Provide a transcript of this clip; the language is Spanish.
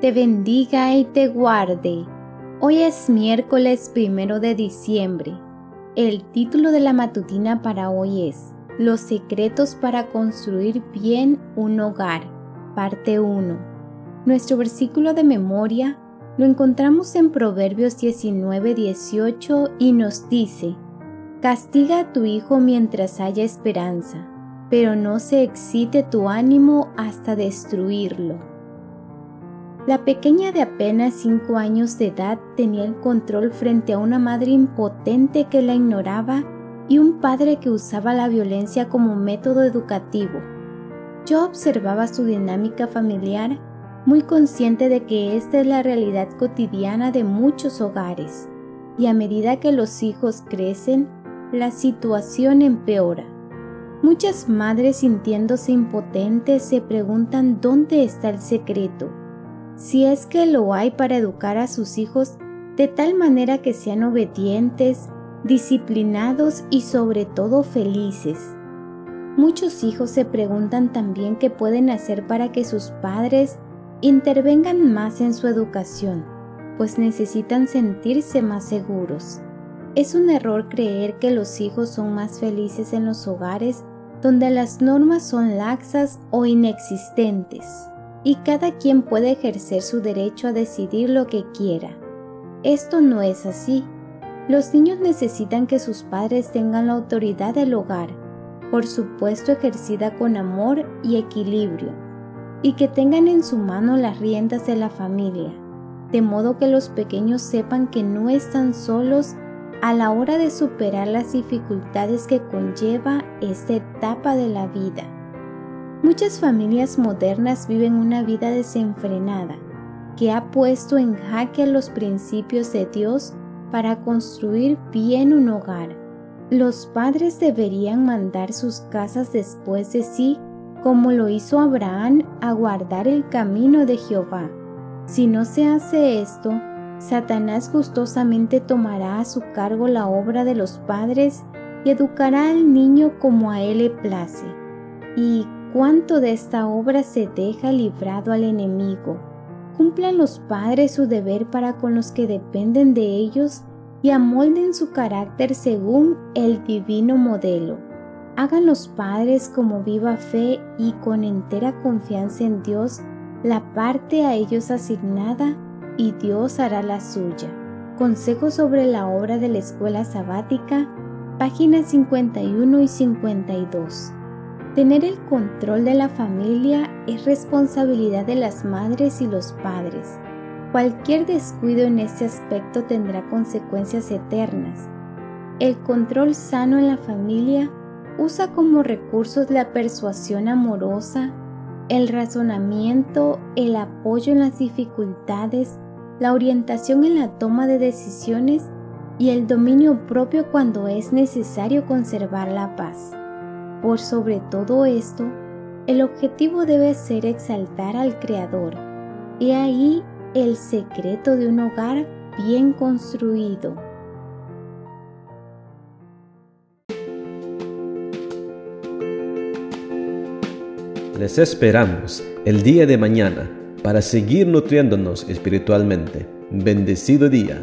te bendiga y te guarde. Hoy es miércoles primero de diciembre. El título de la matutina para hoy es Los secretos para construir bien un hogar, parte 1. Nuestro versículo de memoria lo encontramos en Proverbios 19, 18 y nos dice, Castiga a tu hijo mientras haya esperanza, pero no se excite tu ánimo hasta destruirlo. La pequeña de apenas 5 años de edad tenía el control frente a una madre impotente que la ignoraba y un padre que usaba la violencia como método educativo. Yo observaba su dinámica familiar muy consciente de que esta es la realidad cotidiana de muchos hogares, y a medida que los hijos crecen, la situación empeora. Muchas madres sintiéndose impotentes se preguntan dónde está el secreto, si es que lo hay para educar a sus hijos de tal manera que sean obedientes, disciplinados y sobre todo felices. Muchos hijos se preguntan también qué pueden hacer para que sus padres intervengan más en su educación, pues necesitan sentirse más seguros. Es un error creer que los hijos son más felices en los hogares donde las normas son laxas o inexistentes y cada quien puede ejercer su derecho a decidir lo que quiera. Esto no es así. Los niños necesitan que sus padres tengan la autoridad del hogar, por supuesto ejercida con amor y equilibrio y que tengan en su mano las riendas de la familia, de modo que los pequeños sepan que no están solos a la hora de superar las dificultades que conlleva esta etapa de la vida. Muchas familias modernas viven una vida desenfrenada, que ha puesto en jaque los principios de Dios para construir bien un hogar. Los padres deberían mandar sus casas después de sí como lo hizo Abraham a guardar el camino de Jehová. Si no se hace esto, Satanás gustosamente tomará a su cargo la obra de los padres y educará al niño como a él le place. ¿Y cuánto de esta obra se deja librado al enemigo? Cumplan los padres su deber para con los que dependen de ellos y amolden su carácter según el divino modelo. Hagan los padres como viva fe y con entera confianza en Dios la parte a ellos asignada y Dios hará la suya. Consejo sobre la obra de la escuela sabática, páginas 51 y 52. Tener el control de la familia es responsabilidad de las madres y los padres. Cualquier descuido en este aspecto tendrá consecuencias eternas. El control sano en la familia usa como recursos la persuasión amorosa, el razonamiento, el apoyo en las dificultades, la orientación en la toma de decisiones y el dominio propio cuando es necesario conservar la paz. Por sobre todo esto, el objetivo debe ser exaltar al Creador. He ahí el secreto de un hogar bien construido. Les esperamos el día de mañana para seguir nutriéndonos espiritualmente. Bendecido día.